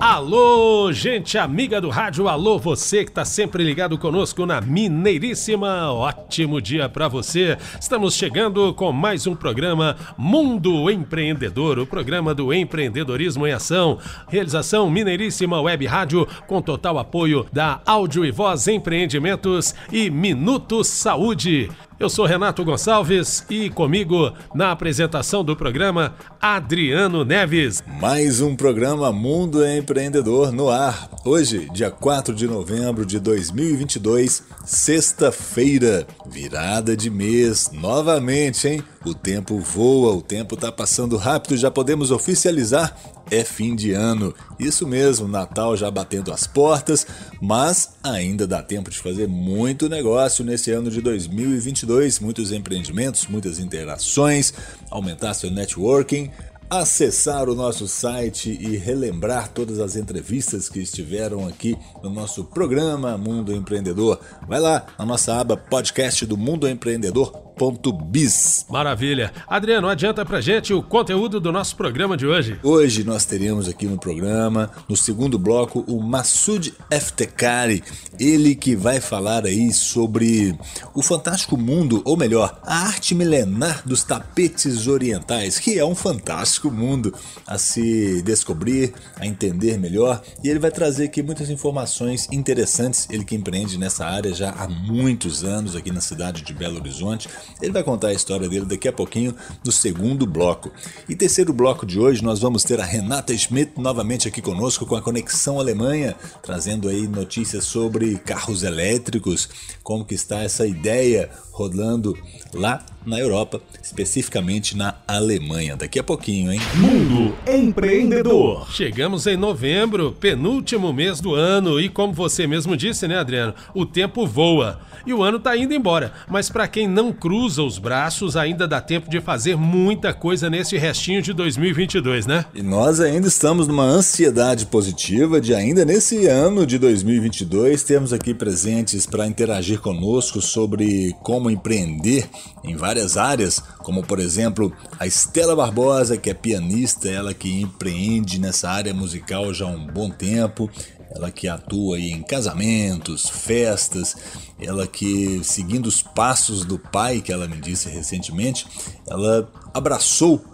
Alô, gente amiga do rádio, alô você que está sempre ligado conosco na Mineiríssima. Ótimo dia para você. Estamos chegando com mais um programa Mundo Empreendedor, o programa do empreendedorismo em ação. Realização Mineiríssima Web Rádio com total apoio da Áudio e Voz Empreendimentos e Minuto Saúde. Eu sou Renato Gonçalves e comigo na apresentação do programa Adriano Neves. Mais um programa Mundo Empreendedor no ar. Hoje, dia 4 de novembro de 2022, sexta-feira, virada de mês, novamente, hein? O tempo voa, o tempo tá passando rápido, já podemos oficializar é fim de ano. Isso mesmo, Natal já batendo as portas, mas ainda dá tempo de fazer muito negócio nesse ano de 2022, muitos empreendimentos, muitas interações, aumentar seu networking, acessar o nosso site e relembrar todas as entrevistas que estiveram aqui no nosso programa Mundo Empreendedor. Vai lá na nossa aba podcast do Mundo Empreendedor Bis. Maravilha. Adriano, adianta pra gente o conteúdo do nosso programa de hoje. Hoje nós teremos aqui no programa, no segundo bloco, o Massoud Eftekari. Ele que vai falar aí sobre o fantástico mundo, ou melhor, a arte milenar dos tapetes orientais, que é um fantástico mundo a se descobrir, a entender melhor. E ele vai trazer aqui muitas informações interessantes. Ele que empreende nessa área já há muitos anos aqui na cidade de Belo Horizonte. Ele vai contar a história dele daqui a pouquinho no segundo bloco. E terceiro bloco de hoje nós vamos ter a Renata Schmidt novamente aqui conosco com a Conexão Alemanha, trazendo aí notícias sobre carros elétricos, como que está essa ideia rodando lá na Europa, especificamente na Alemanha. Daqui a pouquinho, hein? Mundo Empreendedor. Chegamos em novembro, penúltimo mês do ano, e como você mesmo disse, né, Adriano? O tempo voa e o ano tá indo embora. Mas para quem não cruza os braços, ainda dá tempo de fazer muita coisa nesse restinho de 2022, né? E nós ainda estamos numa ansiedade positiva de ainda nesse ano de 2022 termos aqui presentes para interagir conosco sobre como empreender em várias áreas, como por exemplo a Estela Barbosa, que é pianista, ela que empreende nessa área musical já há um bom tempo ela que atua em casamentos, festas, ela que, seguindo os passos do pai, que ela me disse recentemente, ela abraçou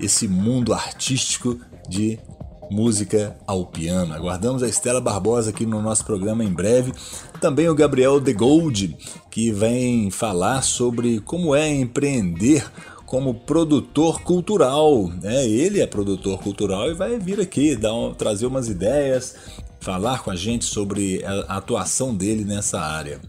esse mundo artístico de música ao piano. Aguardamos a Estela Barbosa aqui no nosso programa em breve. Também o Gabriel De Gold, que vem falar sobre como é empreender como produtor cultural. Né? Ele é produtor cultural e vai vir aqui dar um, trazer umas ideias, falar com a gente sobre a atuação dele nessa área.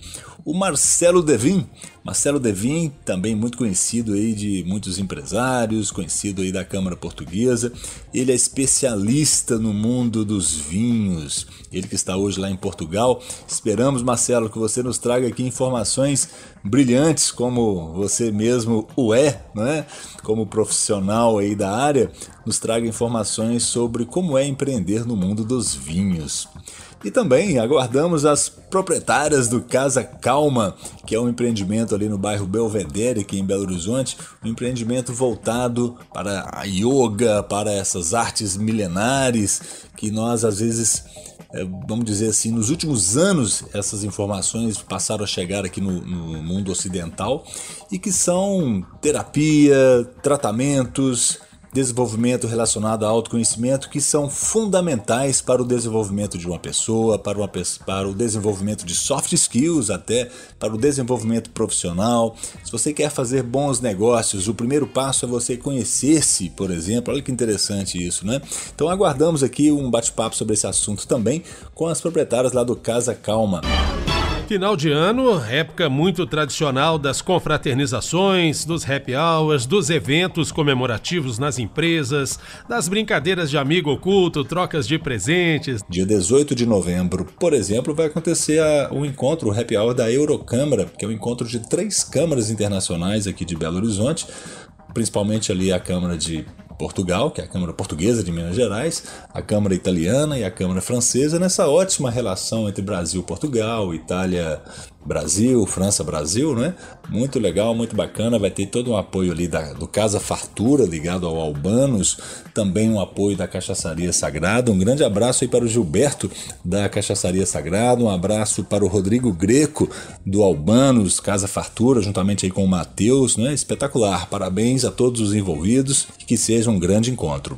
O Marcelo Devin, Marcelo Devin, também muito conhecido aí de muitos empresários, conhecido aí da Câmara Portuguesa. Ele é especialista no mundo dos vinhos. Ele que está hoje lá em Portugal. Esperamos, Marcelo, que você nos traga aqui informações brilhantes, como você mesmo o é, né? Como profissional aí da área, nos traga informações sobre como é empreender no mundo dos vinhos. E também aguardamos as proprietárias do Casa Calma, que é um empreendimento ali no bairro Belvedere, aqui em Belo Horizonte, um empreendimento voltado para a yoga, para essas artes milenares que nós às vezes é, vamos dizer assim, nos últimos anos essas informações passaram a chegar aqui no, no, mundo ocidental e que são terapia, tratamentos, desenvolvimento relacionado a autoconhecimento que são fundamentais para o desenvolvimento de uma pessoa, para, uma, para o desenvolvimento de soft skills, até para o desenvolvimento profissional. Se você quer fazer bons negócios, o primeiro passo é você conhecer-se, por exemplo. Olha que interessante isso, né? Então aguardamos aqui um bate-papo sobre esse assunto também com as proprietárias lá do Casa Calma. Final de ano, época muito tradicional das confraternizações, dos happy hours, dos eventos comemorativos nas empresas, das brincadeiras de amigo oculto, trocas de presentes. Dia 18 de novembro, por exemplo, vai acontecer o um encontro, o happy hour da Eurocâmara, que é um encontro de três câmaras internacionais aqui de Belo Horizonte, principalmente ali a Câmara de Portugal, que é a Câmara Portuguesa de Minas Gerais, a Câmara Italiana e a Câmara Francesa, nessa ótima relação entre Brasil e Portugal, Itália Brasil, França Brasil, né? Muito legal, muito bacana. Vai ter todo um apoio ali da, do Casa Fartura ligado ao Albanos, também um apoio da Cachaçaria Sagrada. Um grande abraço aí para o Gilberto da Cachaçaria Sagrada, um abraço para o Rodrigo Greco do Albanos, Casa Fartura, juntamente aí com o Matheus, né? Espetacular. Parabéns a todos os envolvidos que seja um grande encontro.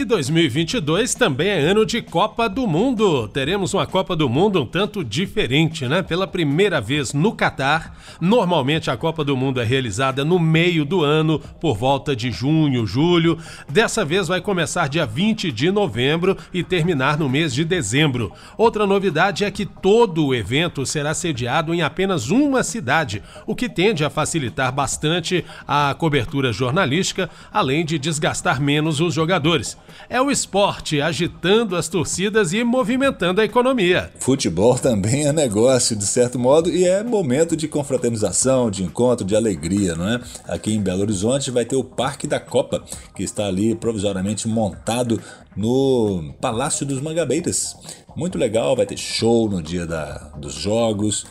E 2022 também é ano de Copa do Mundo. Teremos uma Copa do Mundo um tanto diferente, né? Pela primeira vez no Catar. Normalmente a Copa do Mundo é realizada no meio do ano, por volta de junho, julho. Dessa vez vai começar dia 20 de novembro e terminar no mês de dezembro. Outra novidade é que todo o evento será sediado em apenas uma cidade, o que tende a facilitar bastante a cobertura jornalística, além de desgastar menos os jogadores é o esporte agitando as torcidas e movimentando a economia. Futebol também é negócio, de certo modo, e é momento de confraternização, de encontro, de alegria, não é? Aqui em Belo Horizonte vai ter o Parque da Copa, que está ali provisoriamente montado no Palácio dos Mangabeiras. Muito legal, vai ter show no dia da, dos jogos.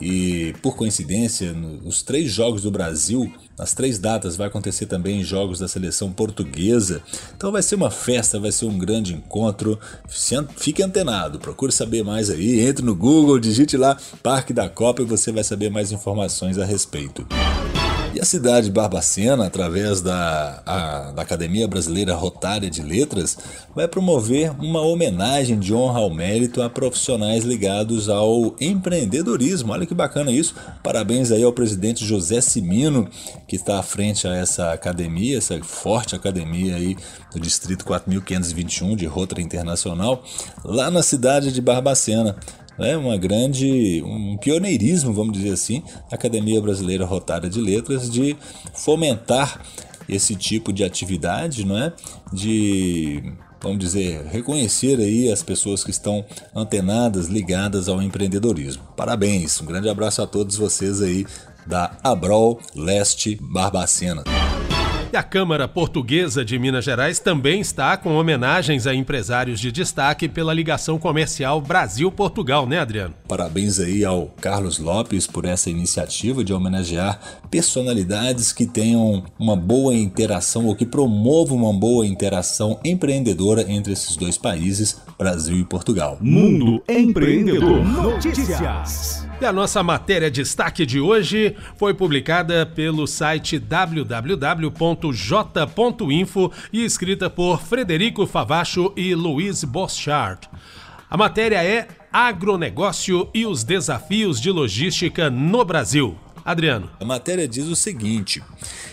E por coincidência, os três jogos do Brasil, nas três datas, vai acontecer também jogos da seleção portuguesa. Então vai ser uma festa, vai ser um grande encontro. Fique antenado, procure saber mais aí. Entre no Google, digite lá Parque da Copa e você vai saber mais informações a respeito. E a cidade de Barbacena, através da, a, da Academia Brasileira Rotária de Letras, vai promover uma homenagem de honra ao mérito a profissionais ligados ao empreendedorismo. Olha que bacana isso. Parabéns aí ao presidente José Simino, que está à frente a essa academia, essa forte academia aí do Distrito 4521 de Rotary Internacional, lá na cidade de Barbacena né, uma grande, um pioneirismo, vamos dizer assim, a Academia Brasileira Rotária de Letras de fomentar esse tipo de atividade, não é? De vamos dizer, reconhecer aí as pessoas que estão antenadas, ligadas ao empreendedorismo. Parabéns, um grande abraço a todos vocês aí da Abrol Leste Barbacena. E a Câmara Portuguesa de Minas Gerais também está com homenagens a empresários de destaque pela ligação comercial Brasil-Portugal, né, Adriano? Parabéns aí ao Carlos Lopes por essa iniciativa de homenagear personalidades que tenham uma boa interação ou que promovam uma boa interação empreendedora entre esses dois países, Brasil e Portugal. Mundo Empreendedor Notícias. E a nossa matéria destaque de hoje foi publicada pelo site www.j.info e escrita por Frederico Favacho e Luiz Boschart. A matéria é Agronegócio e os desafios de logística no Brasil. Adriano. A matéria diz o seguinte: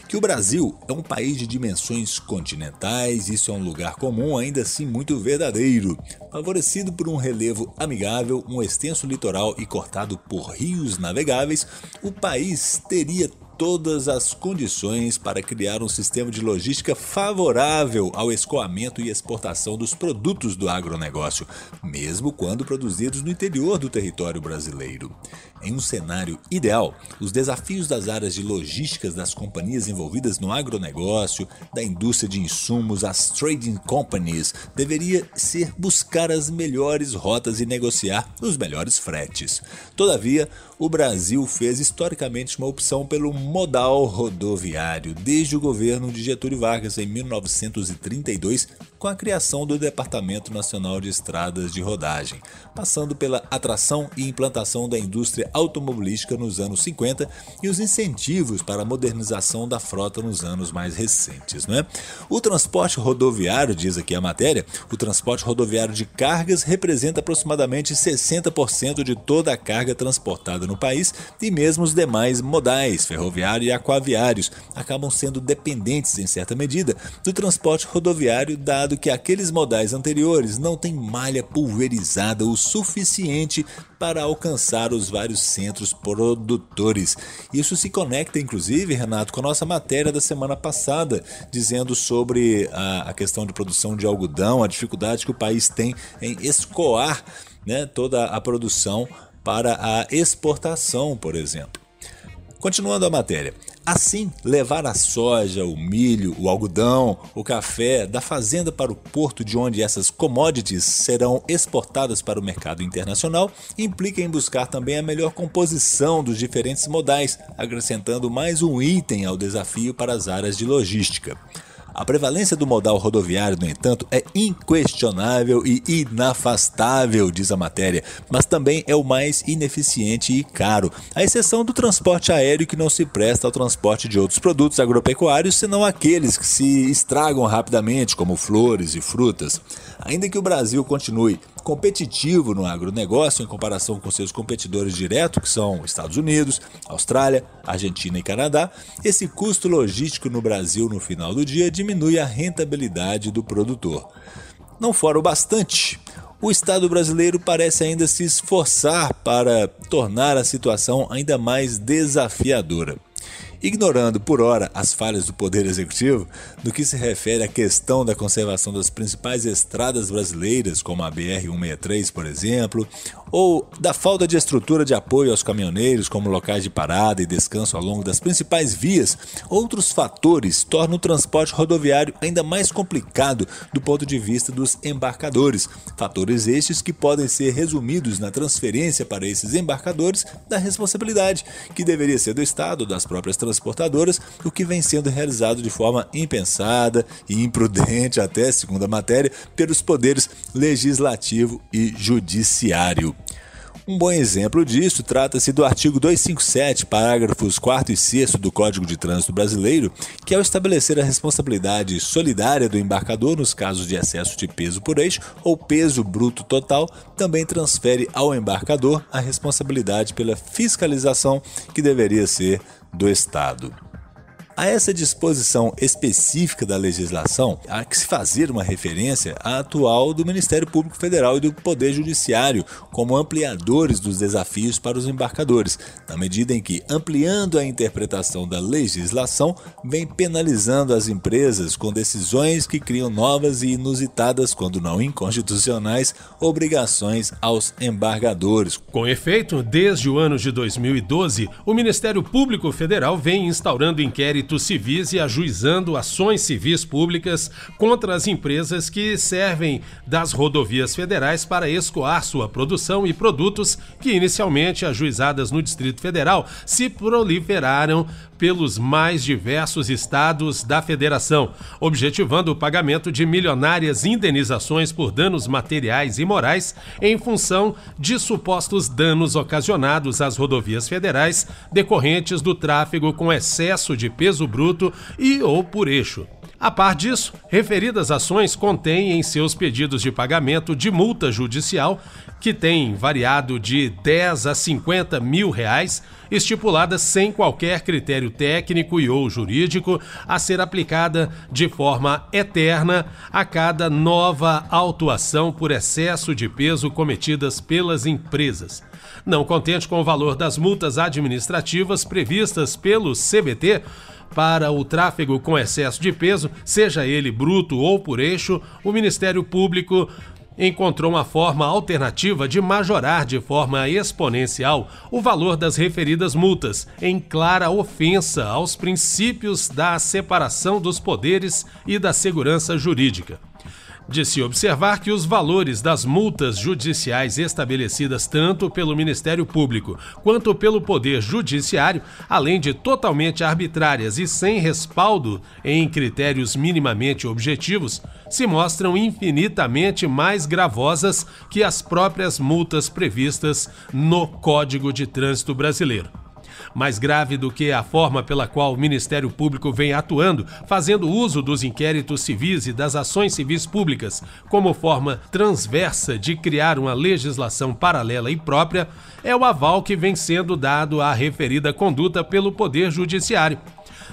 que o Brasil é um país de dimensões continentais, isso é um lugar comum, ainda assim muito verdadeiro. Favorecido por um relevo amigável, um extenso litoral e cortado por rios navegáveis, o país teria todas as condições para criar um sistema de logística favorável ao escoamento e exportação dos produtos do agronegócio, mesmo quando produzidos no interior do território brasileiro. Em um cenário ideal, os desafios das áreas de logísticas das companhias envolvidas no agronegócio, da indústria de insumos, as trading companies, deveria ser buscar as melhores rotas e negociar os melhores fretes. Todavia, o Brasil fez historicamente uma opção pelo modal rodoviário desde o governo de Getúlio Vargas em 1932, com a criação do Departamento Nacional de Estradas de Rodagem, passando pela atração e implantação da indústria automobilística nos anos 50 e os incentivos para a modernização da frota nos anos mais recentes. Né? O transporte rodoviário, diz aqui a matéria, o transporte rodoviário de cargas representa aproximadamente 60% de toda a carga transportada no país e mesmo os demais modais, ferroviário e aquaviários, acabam sendo dependentes, em certa medida, do transporte rodoviário, dado que aqueles modais anteriores não têm malha pulverizada o suficiente para alcançar os vários centros produtores. Isso se conecta, inclusive, Renato, com a nossa matéria da semana passada, dizendo sobre a, a questão de produção de algodão, a dificuldade que o país tem em escoar né, toda a produção para a exportação, por exemplo. Continuando a matéria. Assim, levar a soja, o milho, o algodão, o café da fazenda para o porto de onde essas commodities serão exportadas para o mercado internacional implica em buscar também a melhor composição dos diferentes modais, acrescentando mais um item ao desafio para as áreas de logística. A prevalência do modal rodoviário, no entanto, é inquestionável e inafastável, diz a matéria, mas também é o mais ineficiente e caro, à exceção do transporte aéreo que não se presta ao transporte de outros produtos agropecuários, senão aqueles que se estragam rapidamente, como flores e frutas. Ainda que o Brasil continue competitivo no agronegócio em comparação com seus competidores diretos, que são Estados Unidos, Austrália, Argentina e Canadá, esse custo logístico no Brasil no final do dia diminui a rentabilidade do produtor. Não fora o bastante, o Estado brasileiro parece ainda se esforçar para tornar a situação ainda mais desafiadora ignorando por hora as falhas do Poder Executivo no que se refere à questão da conservação das principais estradas brasileiras, como a BR-163, por exemplo, ou da falta de estrutura de apoio aos caminhoneiros, como locais de parada e descanso ao longo das principais vias, outros fatores tornam o transporte rodoviário ainda mais complicado do ponto de vista dos embarcadores. Fatores estes que podem ser resumidos na transferência para esses embarcadores da responsabilidade, que deveria ser do Estado das próprias transportadoras, o que vem sendo realizado de forma impensada e imprudente, até segundo a matéria, pelos poderes legislativo e judiciário. Um bom exemplo disso trata-se do artigo 257, parágrafos 4 e 6 do Código de Trânsito Brasileiro, que ao estabelecer a responsabilidade solidária do embarcador nos casos de excesso de peso por eixo ou peso bruto total, também transfere ao embarcador a responsabilidade pela fiscalização que deveria ser do Estado. A essa disposição específica da legislação, há que se fazer uma referência à atual do Ministério Público Federal e do Poder Judiciário como ampliadores dos desafios para os embarcadores, na medida em que, ampliando a interpretação da legislação, vem penalizando as empresas com decisões que criam novas e inusitadas, quando não inconstitucionais, obrigações aos embargadores. Com efeito, desde o ano de 2012, o Ministério Público Federal vem instaurando inquéritos inquéritos civis e ajuizando ações civis públicas contra as empresas que servem das rodovias federais para escoar sua produção e produtos que, inicialmente ajuizadas no Distrito Federal, se proliferaram pelos mais diversos estados da federação, objetivando o pagamento de milionárias indenizações por danos materiais e morais em função de supostos danos ocasionados às rodovias federais decorrentes do tráfego com excesso de peso bruto e ou por eixo. A par disso, referidas ações contêm em seus pedidos de pagamento de multa judicial, que tem variado de 10 a 50 mil reais, estipulada sem qualquer critério técnico e ou jurídico, a ser aplicada de forma eterna a cada nova autuação por excesso de peso cometidas pelas empresas. Não contente com o valor das multas administrativas previstas pelo CBT, para o tráfego com excesso de peso, seja ele bruto ou por eixo, o Ministério Público encontrou uma forma alternativa de majorar de forma exponencial o valor das referidas multas, em clara ofensa aos princípios da separação dos poderes e da segurança jurídica. De se observar que os valores das multas judiciais estabelecidas tanto pelo Ministério Público quanto pelo Poder Judiciário, além de totalmente arbitrárias e sem respaldo em critérios minimamente objetivos, se mostram infinitamente mais gravosas que as próprias multas previstas no Código de Trânsito Brasileiro mais grave do que a forma pela qual o Ministério Público vem atuando, fazendo uso dos inquéritos civis e das ações civis públicas como forma transversa de criar uma legislação paralela e própria, é o aval que vem sendo dado à referida conduta pelo Poder Judiciário.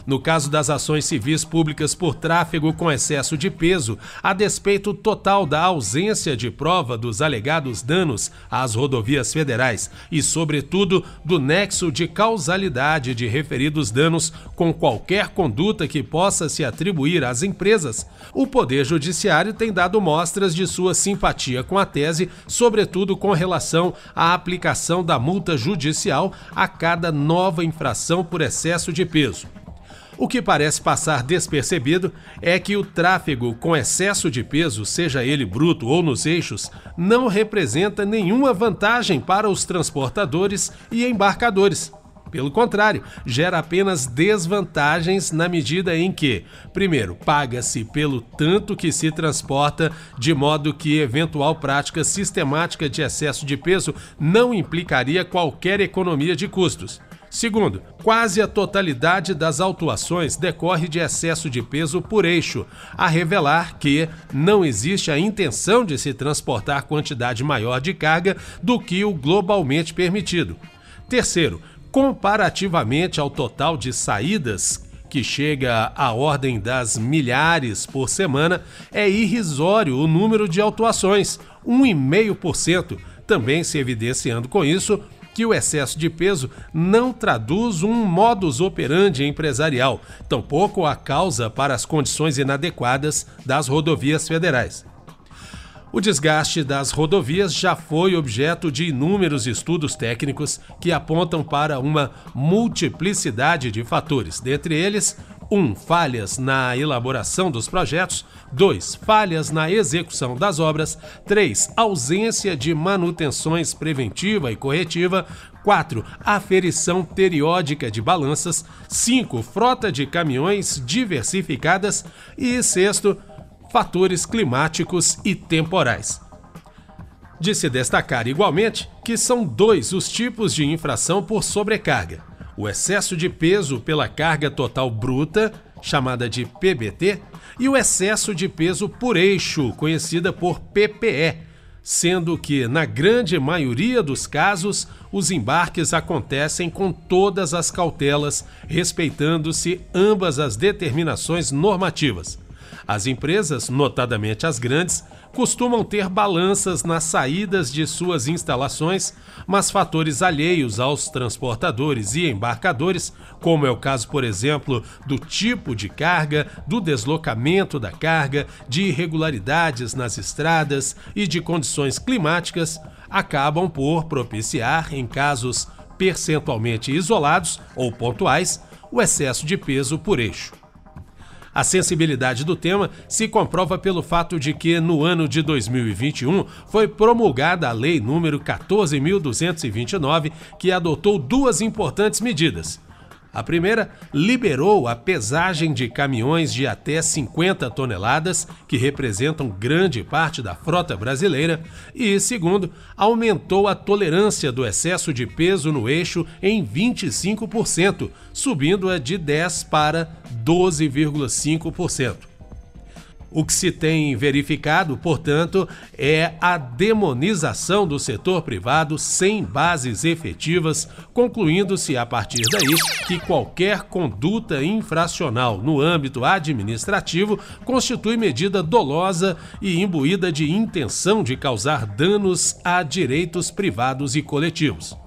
No caso das ações civis públicas por tráfego com excesso de peso, a despeito total da ausência de prova dos alegados danos às rodovias federais e, sobretudo, do nexo de causalidade de referidos danos com qualquer conduta que possa se atribuir às empresas, o Poder Judiciário tem dado mostras de sua simpatia com a tese, sobretudo com relação à aplicação da multa judicial a cada nova infração por excesso de peso. O que parece passar despercebido é que o tráfego com excesso de peso, seja ele bruto ou nos eixos, não representa nenhuma vantagem para os transportadores e embarcadores. Pelo contrário, gera apenas desvantagens na medida em que, primeiro, paga-se pelo tanto que se transporta, de modo que eventual prática sistemática de excesso de peso não implicaria qualquer economia de custos. Segundo, quase a totalidade das autuações decorre de excesso de peso por eixo, a revelar que não existe a intenção de se transportar quantidade maior de carga do que o globalmente permitido. Terceiro, comparativamente ao total de saídas, que chega à ordem das milhares por semana, é irrisório o número de autuações, 1,5%, também se evidenciando com isso que o excesso de peso não traduz um modus operandi empresarial, tampouco a causa para as condições inadequadas das rodovias federais. O desgaste das rodovias já foi objeto de inúmeros estudos técnicos que apontam para uma multiplicidade de fatores, dentre eles 1. Um, falhas na elaboração dos projetos. 2. Falhas na execução das obras. 3. Ausência de manutenções preventiva e corretiva. 4. Aferição periódica de balanças. 5. Frota de caminhões diversificadas. E sexto, fatores climáticos e temporais. De se destacar igualmente que são dois os tipos de infração por sobrecarga: o excesso de peso pela carga total bruta, chamada de PBT, e o excesso de peso por eixo, conhecida por PPE, sendo que, na grande maioria dos casos, os embarques acontecem com todas as cautelas, respeitando-se ambas as determinações normativas. As empresas, notadamente as grandes, costumam ter balanças nas saídas de suas instalações, mas fatores alheios aos transportadores e embarcadores, como é o caso, por exemplo, do tipo de carga, do deslocamento da carga, de irregularidades nas estradas e de condições climáticas, acabam por propiciar, em casos percentualmente isolados ou pontuais, o excesso de peso por eixo. A sensibilidade do tema se comprova pelo fato de que, no ano de 2021, foi promulgada a Lei número 14.229, que adotou duas importantes medidas. A primeira liberou a pesagem de caminhões de até 50 toneladas, que representam grande parte da frota brasileira, e, segundo, aumentou a tolerância do excesso de peso no eixo em 25%, subindo-a de 10 para 12,5%. O que se tem verificado, portanto, é a demonização do setor privado sem bases efetivas, concluindo-se a partir daí que qualquer conduta infracional no âmbito administrativo constitui medida dolosa e imbuída de intenção de causar danos a direitos privados e coletivos.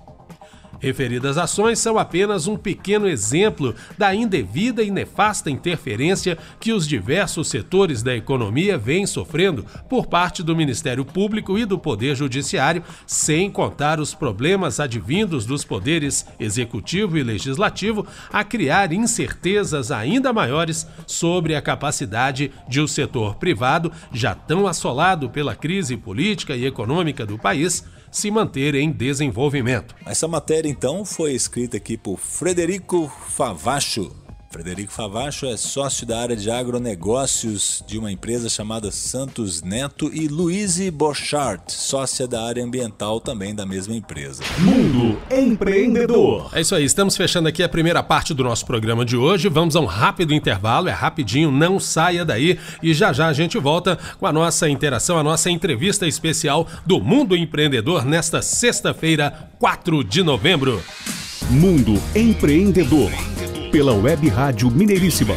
Referidas ações são apenas um pequeno exemplo da indevida e nefasta interferência que os diversos setores da economia vêm sofrendo por parte do Ministério Público e do Poder Judiciário, sem contar os problemas advindos dos poderes executivo e legislativo a criar incertezas ainda maiores sobre a capacidade de o setor privado, já tão assolado pela crise política e econômica do país, se manter em desenvolvimento. Essa matéria então foi escrita aqui por Frederico Favacho, Frederico Favacho é sócio da área de agronegócios de uma empresa chamada Santos Neto e Louise Bochart, sócia da área ambiental também da mesma empresa. Mundo Empreendedor. É isso aí, estamos fechando aqui a primeira parte do nosso programa de hoje. Vamos a um rápido intervalo, é rapidinho, não saia daí e já já a gente volta com a nossa interação, a nossa entrevista especial do Mundo Empreendedor nesta sexta-feira, 4 de novembro. Mundo Empreendedor pela Web Rádio Mineiríssima